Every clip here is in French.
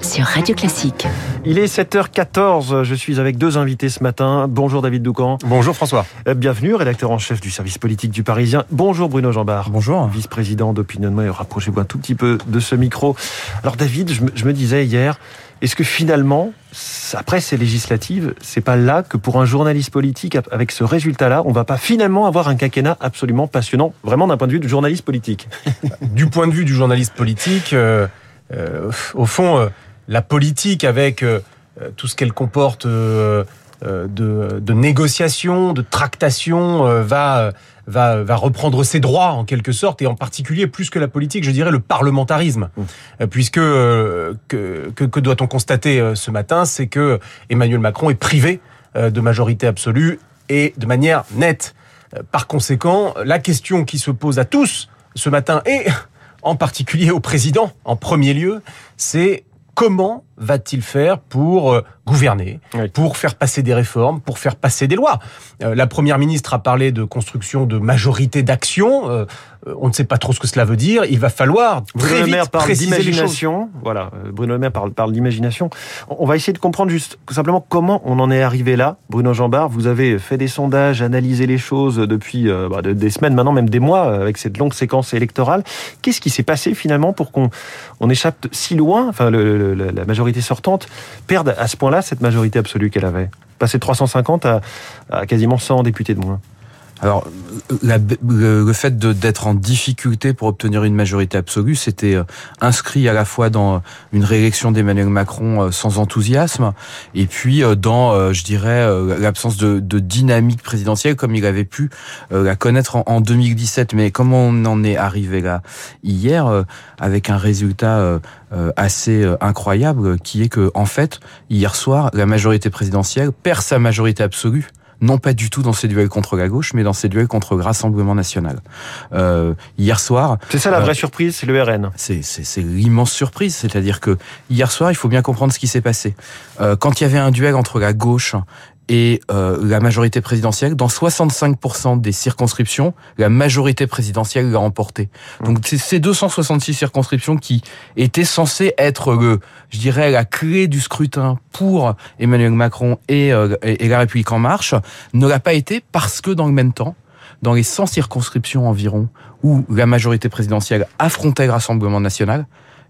sur Radio Classique. Il est 7h14, je suis avec deux invités ce matin. Bonjour David Doucan. Bonjour François. Euh, Bienvenue, rédacteur en chef du service politique du Parisien. Bonjour Bruno Jambard. Bonjour. Vice-président d'Opinionway, rapprochez-vous un tout petit peu de ce micro. Alors David, je me, je me disais hier, est-ce que finalement, après ces législatives, c'est pas là que pour un journaliste politique, avec ce résultat-là, on va pas finalement avoir un quinquennat absolument passionnant, vraiment d'un point de vue du journaliste politique? Du point de vue du journaliste politique, euh, au fond, euh, la politique avec euh, tout ce qu'elle comporte euh, euh, de, de négociations, de tractations, euh, va, va, va reprendre ses droits en quelque sorte, et en particulier plus que la politique, je dirais le parlementarisme, Euh, puisque euh, que, que, que doit-on constater euh, ce matin, c'est que Emmanuel Macron est privé euh, de majorité absolue et de manière nette. Euh, Par conséquent, la question qui se pose à tous ce matin et en particulier au président en premier lieu, c'est comment va-t-il faire pour euh, gouverner, Oui. pour faire passer des réformes, pour faire passer des lois? Euh, La première ministre a parlé de construction de majorité d'action. Euh, on ne sait pas trop ce que cela veut dire. Il va falloir Bruno très Le vite Maire parle préciser d'imagination. Voilà, Bruno Le Maire parle, parle d'imagination. On va essayer de comprendre juste simplement comment on en est arrivé là. Bruno Jambard, vous avez fait des sondages, analysé les choses depuis bah, de- des semaines maintenant, même des mois, avec cette longue séquence électorale. Qu'est-ce qui s'est passé finalement pour qu'on on échappe si loin, enfin le- le- la majorité sortante perde à ce point-là cette majorité absolue qu'elle avait Passer de 350 à, à quasiment 100 députés de moins. Alors, le, fait d'être en difficulté pour obtenir une majorité absolue, c'était euh, inscrit à la fois dans une réélection d'Emmanuel Macron euh, sans enthousiasme, et puis euh, dans, euh, je dirais, euh, l'absence de, dynamique présidentielle comme il avait pu euh, la connaître en, en 2017. Mais comment on en est arrivé là hier, euh, avec un résultat euh, euh, assez euh, incroyable, qui est que, en fait, hier soir, la majorité présidentielle perd sa majorité absolue non pas du tout dans ses duels contre la gauche, mais dans ses duels contre le Rassemblement national. Euh, hier soir, C'est ça la Euh, vraie surprise, c'est le RN. c'est l'immense surprise, c'est-à-dire que hier soir, il faut bien comprendre ce qui s'est passé. Euh, quand il y avait un duel entre la gauche et euh, la majorité présidentielle, dans 65% des circonscriptions, la majorité présidentielle l'a emporté. Donc c'est ces 266 circonscriptions qui étaient censées être le, je dirais, la clé du scrutin pour Emmanuel Macron et, euh, et, et la République en marche, ne l'a pas été parce que dans le même temps, dans les 100 circonscriptions environ où la majorité présidentielle affrontait le Rassemblement national,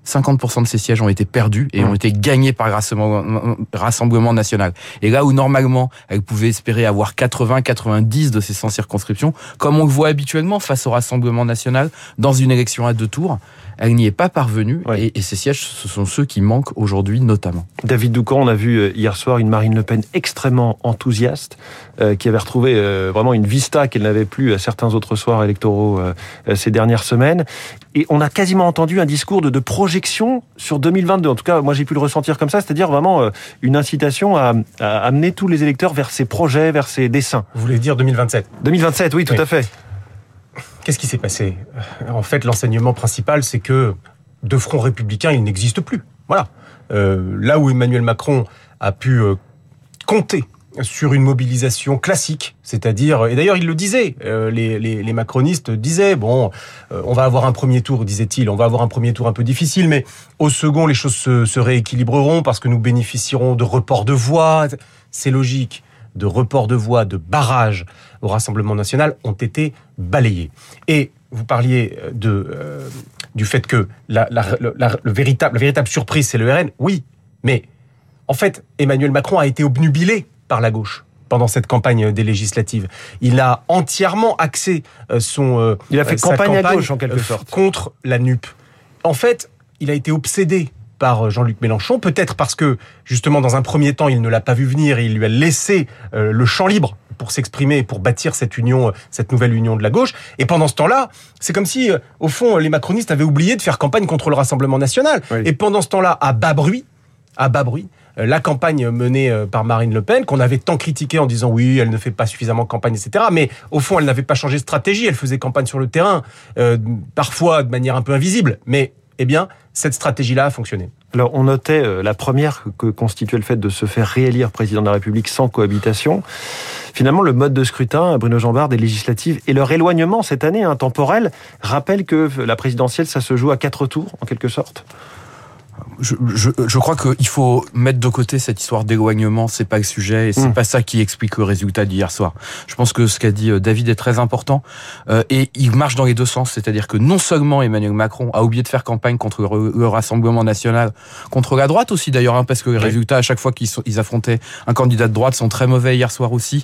50% de ces sièges ont été perdus et ont été gagnés par le Rassemblement, Rassemblement national. Et là où normalement elle pouvait espérer avoir 80-90 de ces 100 circonscriptions, comme on le voit habituellement face au Rassemblement national dans une élection à deux tours, elle n'y est pas parvenue Ouais. et, et ces sièges, ce sont ceux qui manquent aujourd'hui notamment. David Doucan, on a vu euh, hier soir une Marine Le Pen extrêmement enthousiaste, euh, qui avait retrouvé euh, vraiment une vista qu'elle n'avait plus à certains autres soirs électoraux euh, ces dernières semaines. Et on a quasiment entendu un discours de, de projection sur 2022. En tout cas, moi j'ai pu le ressentir comme ça, c'est-à-dire vraiment euh, une incitation à, à amener tous les électeurs vers ses projets, vers ses dessins. Vous voulez dire 2027 2027, oui, tout Oui. à fait. Qu'est-ce qui s'est passé? En fait, l'enseignement principal, c'est que de front républicain, il n'existe plus. Voilà. Euh, là où Emmanuel Macron a pu euh, compter sur une mobilisation classique, c'est-à-dire, et d'ailleurs il le disait, euh, les, macronistes disaient, bon, on va avoir un premier tour, disait-il, on va avoir un premier tour un peu difficile, mais au second, les choses se, se rééquilibreront parce que nous bénéficierons de reports de voix. C'est logique, de reports de voix, de barrages au Rassemblement national ont été balayés. Et vous parliez de, euh, du fait que la, la, la- le véritable, la véritable surprise, c'est le RN. Oui, mais en fait, Emmanuel Macron a été obnubilé par la gauche pendant cette campagne des législatives. Il a entièrement axé euh, son euh, Il a fait sa campagne à campagne, gauche, en quelque euh, sorte. contre la NUP. En fait, il a été obsédé par euh, Jean-Luc Mélenchon, peut-être parce que justement dans un premier temps il ne l'a pas vu venir et il lui a laissé euh, le champ libre pour s'exprimer et pour bâtir cette union, euh, cette nouvelle union de la gauche. Et pendant ce temps-là, c'est comme si, au fond, les macronistes avaient oublié de faire campagne contre le Rassemblement national. Oui. Et pendant ce temps-là, à bas bruit, à bas bruit, la campagne menée par Marine Le Pen, qu'on avait tant critiquée en disant oui, elle ne fait pas suffisamment campagne, etc. Mais au fond, elle n'avait pas changé de stratégie, elle faisait campagne sur le terrain, euh, parfois de manière un peu invisible. Mais, eh bien, cette stratégie-là a fonctionné. Alors, on notait euh, la première que constituait le fait de se faire réélire président de la République sans cohabitation. Finalement, le mode de scrutin, Bruno Jambard, des législatives et leur éloignement cette année intemporel rappelle que la présidentielle, ça se joue à quatre tours, en quelque sorte. Je, je, je crois qu'il faut mettre de côté cette histoire d'éloignement, c'est pas le sujet et c'est Mm. pas ça qui explique le résultat d'hier soir. Je pense que ce qu'a dit euh, David est très important euh, et il marche dans les deux sens, c'est-à-dire que non seulement Emmanuel Macron a oublié de faire campagne contre le, le Rassemblement national, contre la droite aussi d'ailleurs, hein, parce que les Oui. résultats à chaque fois qu'ils ils affrontaient un candidat de droite sont très mauvais hier soir aussi,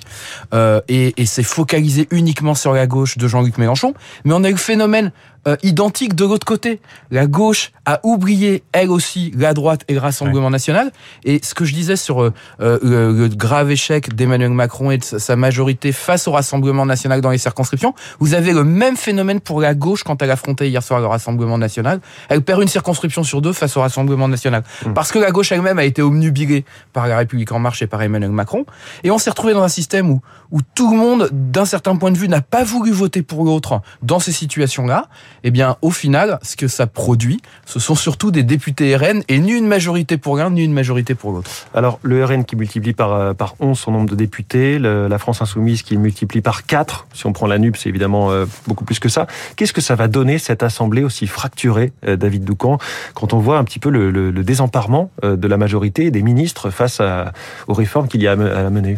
euh, et, et c'est focalisé uniquement sur la gauche de Jean-Luc Mélenchon, mais on a eu le phénomène euh, identique de l'autre côté. La gauche a oublié, elle aussi, la droite et le Rassemblement national. Et ce que je disais sur euh, euh, le, le grave échec d'Emmanuel Macron et de sa majorité face au Rassemblement national dans les circonscriptions, vous avez le même phénomène pour la gauche quand elle affrontait hier soir le Rassemblement national. Elle perd une circonscription sur deux face au Rassemblement national. Mm. Parce que la gauche elle-même a été omnubilée par la République en marche et par Emmanuel Macron. Et on s'est retrouvé dans un système où, où tout le monde, d'un certain point de vue, n'a pas voulu voter pour l'autre dans ces situations-là. Eh bien, au final, ce que ça produit, ce sont surtout des députés RN et ni une majorité pour l'un, ni une majorité pour l'autre. Alors, le RN qui multiplie par, euh, par 11 son nombre de députés, la France Insoumise qui multiplie par 4, si on prend la NUP, c'est évidemment euh, beaucoup plus que ça. Qu'est-ce que ça va donner, cette assemblée aussi fracturée, euh, David Doucan, quand on voit un petit peu le, désemparement de la majorité et des ministres face aux réformes qu'il y a à me- à mener?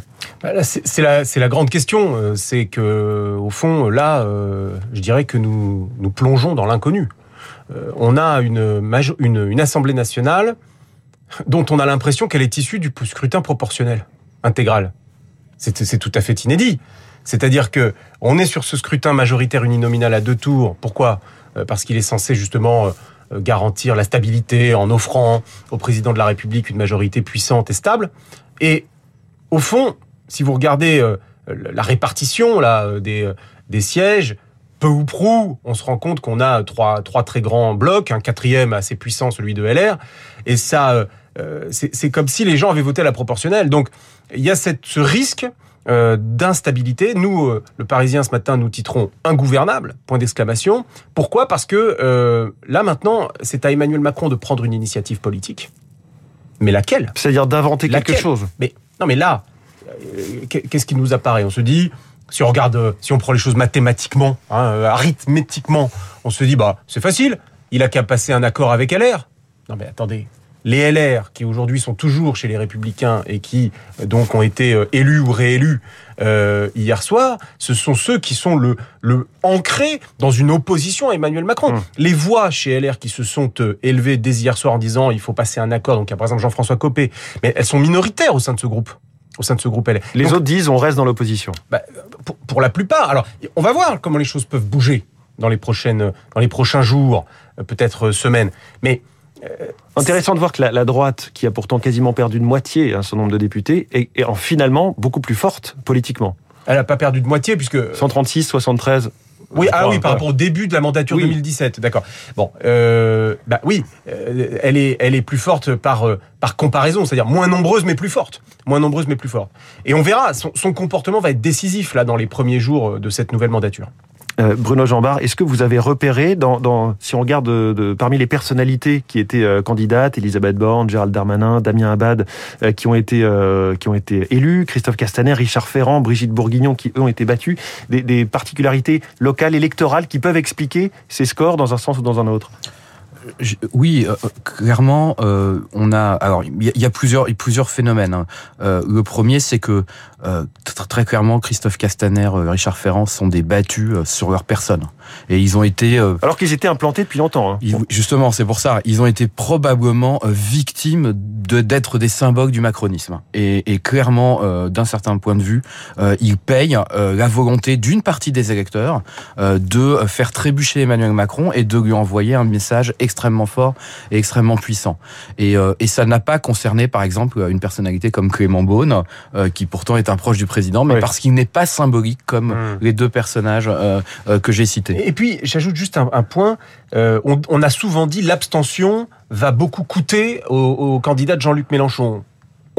C'est c'est la, grande question. euh, C'est que, au fond, là, euh, je dirais que nous, plongeons dans l'inconnu. Euh, On a une, Assemblée nationale dont on a l'impression qu'elle est issue du scrutin proportionnel intégral. C'est tout à fait inédit. C'est-à-dire que on est sur ce scrutin majoritaire uninominal à deux tours. Pourquoi? Euh, Parce qu'il est censé justement euh, euh, garantir la stabilité en offrant au président de la République une majorité puissante et stable. Et au fond, si vous regardez euh, la répartition là euh, des, euh, des sièges, peu ou prou, on se rend compte qu'on a trois, trois très grands blocs, un quatrième assez puissant, celui de LR, et ça, euh, c'est comme si les gens avaient voté à la proportionnelle. Donc, il y a cette, ce risque euh, d'instabilité. Nous, euh, le Parisien, ce matin, nous titrons ingouvernable, point d'exclamation. Pourquoi? Parce que là, maintenant, c'est à Emmanuel Macron de prendre une initiative politique. Mais laquelle? C'est-à-dire d'inventer quelque chose. mais non, mais là, qu'est-ce qui nous apparaît? On se dit, si on regarde, euh, si on prend les choses mathématiquement, hein, euh, arithmétiquement, on se dit, bah, c'est facile. Il a qu'à passer un accord avec LR. Non, mais attendez. Les LR, qui aujourd'hui sont toujours chez les Républicains et qui euh, donc ont été euh, élus ou réélus euh, hier soir, ce sont ceux qui sont le, le ancrés dans une opposition à Emmanuel Macron. Hum. Les voix chez LR qui se sont euh, élevées dès hier soir en disant il faut passer un accord, donc il y a par exemple Jean-François Copé, mais elles sont minoritaires au sein de ce groupe. Au sein de ce groupe LR. Les Donc, autres disent on reste dans l'opposition. bah, pour, pour la plupart. Alors, on va voir comment les choses peuvent bouger dans les prochaines, dans les prochains jours, euh, peut-être euh, semaines. Mais Intéressant de voir que la, la droite, qui a pourtant quasiment perdu de moitié hein, son nombre de députés, est, est en finalement beaucoup plus forte politiquement. elle n'a pas perdu de moitié puisque 136, 73. Oui, ah oui, par rapport au début de la mandature Oui. 2017, d'accord. Bon, euh, bah oui, euh, elle est, elle est plus forte par euh, par comparaison, c'est-à-dire moins nombreuse mais plus forte, moins nombreuse mais plus forte. Et on verra, son, son comportement va être décisif là dans les premiers jours euh, de cette nouvelle mandature. Euh, Bruno Jambard, est-ce que vous avez repéré, dans, si on regarde de, de- parmi les personnalités qui étaient euh, candidates, Elisabeth Borne, Gérald Darmanin, Damien Abad, euh, qui ont été euh, qui ont été élus, Christophe Castaner, Richard Ferrand, Brigitte Bourguignon, qui eux ont été battus, des particularités locales, électorales, qui peuvent expliquer ces scores dans un sens ou dans un autre? Je- Oui, euh, clairement, euh, on a. Alors, il y, a- il y a plusieurs, plusieurs phénomènes. hein. Euh, le premier, c'est que euh, tr- très clairement, Christophe Castaner, euh, Richard Ferrand sont des battus euh, sur leur personne, et ils ont été euh, Alors qu'ils étaient implantés depuis longtemps. hein. ils- justement, c'est pour ça, ils ont été probablement victimes de d'être des symboles du macronisme. Et, et clairement, euh, d'un certain point de vue, euh, ils payent euh, la volonté d'une partie des électeurs euh, de faire trébucher Emmanuel Macron et de lui envoyer un message extrêmement fort et extrêmement puissant. Et, euh, et ça n'a pas concerné, par exemple, une personnalité comme Clément Beaune, euh, qui pourtant est un proche du président, mais Oui. parce qu'il n'est pas symbolique comme Mm. les deux personnages euh, euh, que j'ai cités. Et puis, j'ajoute juste un, un point. Euh, on, on a souvent dit l'abstention va beaucoup coûter au, au candidat de Jean-Luc Mélenchon.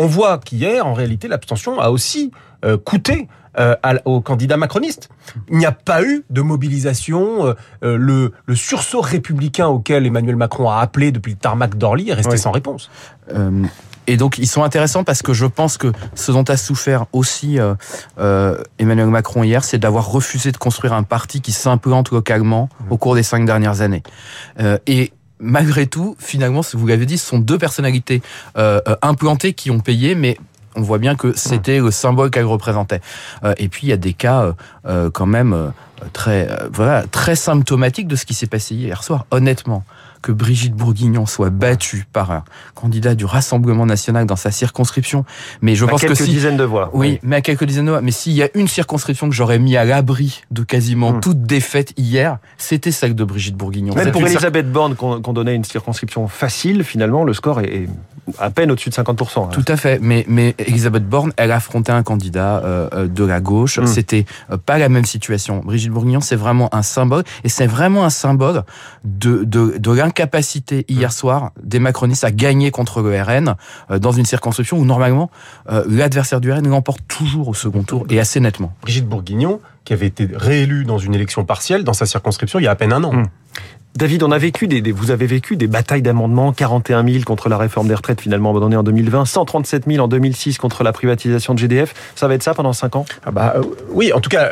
On voit qu'hier, en réalité, l'abstention a aussi euh, coûté euh, à l- au candidat macroniste. Il n'y a pas eu de mobilisation. euh, euh, le, le sursaut républicain auquel Emmanuel Macron a appelé depuis le tarmac d'Orly est resté Oui. sans réponse. Et donc ils sont intéressants parce que je pense que ce dont a souffert aussi euh, euh, Emmanuel Macron hier, c'est d'avoir refusé de construire un parti qui s'implante localement au cours des cinq dernières années. Euh, et malgré tout, finalement, vous l'avez dit, ce sont deux personnalités euh, euh, implantées qui ont payé, mais on voit bien que c'était le symbole qu'elle représentait. Euh, et puis il y a des cas euh, quand même très voilà très symptomatiques de ce qui s'est passé hier soir. Honnêtement, que Brigitte Bourguignon soit battue par un candidat du Rassemblement national dans sa circonscription. Mais je à pense quelques que si, dizaines de voix. Oui, mais à quelques dizaines de voix. Mais s'il y a une circonscription que j'aurais mis à l'abri de quasiment Hmm. toute défaite hier, c'était celle de Brigitte Bourguignon. Même pour une cir- Elisabeth Borne, qu'on donnait une circonscription facile, finalement, le score est, à peine au-dessus de 50%. hein. Tout à fait, mais mais Elisabeth Borne, elle affrontait un candidat euh, euh, de la gauche. Mm. C'était euh, pas la même situation. Brigitte Bourguignon, c'est vraiment un symbole, et c'est vraiment un symbole de de, de l'incapacité hier soir des macronistes à gagner contre le RN euh, dans une circonscription où normalement euh, l'adversaire du RN l'emporte toujours au second tour et assez nettement. Brigitte Bourguignon, qui avait été réélue dans une élection partielle dans sa circonscription il y a à peine un an. Mm. David, on a vécu des, des- vous avez vécu des batailles d'amendements, 41 000 contre la réforme des retraites finalement abandonnée en 2020, 137 000 en 2006 contre la privatisation de GDF. Ça va être ça pendant 5 ans? Ah bah euh, oui, en tout cas,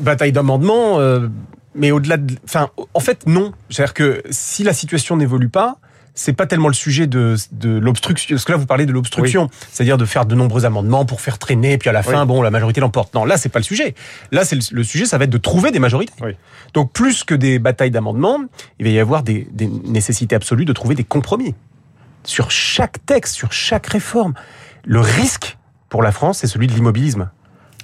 bataille d'amendement, euh, mais au-delà de, enfin, en fait non. C'est-à-dire que si la situation n'évolue pas, c'est pas tellement le sujet de, de l'obstruction. Parce que là, vous parlez de l'obstruction, c'est-à-dire de faire de nombreux amendements pour faire traîner, puis à la fin, Oui. bon, la majorité l'emporte. Non, là, c'est pas le sujet. Là, c'est le, le sujet, ça va être de trouver des majorités. Oui. Donc, plus que des batailles d'amendements, il va y avoir des, des nécessités absolues de trouver des compromis sur chaque texte, sur chaque réforme. Le risque pour la France, c'est celui de l'immobilisme.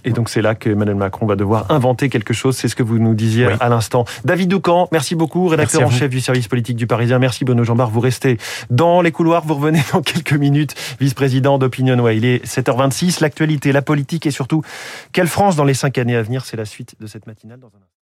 Et donc c'est là que Emmanuel Macron va devoir inventer quelque chose, c'est ce que vous nous disiez Oui. à l'instant. David Doucan, merci beaucoup, rédacteur Merci en chef du service politique du Parisien. Merci Bruno Jambard, vous restez dans les couloirs, vous revenez dans quelques minutes, vice-président d'Opinion Way. Il est 7h26, l'actualité, la politique et surtout, quelle France dans les cinq années à venir, c'est la suite de cette matinale dans un instant.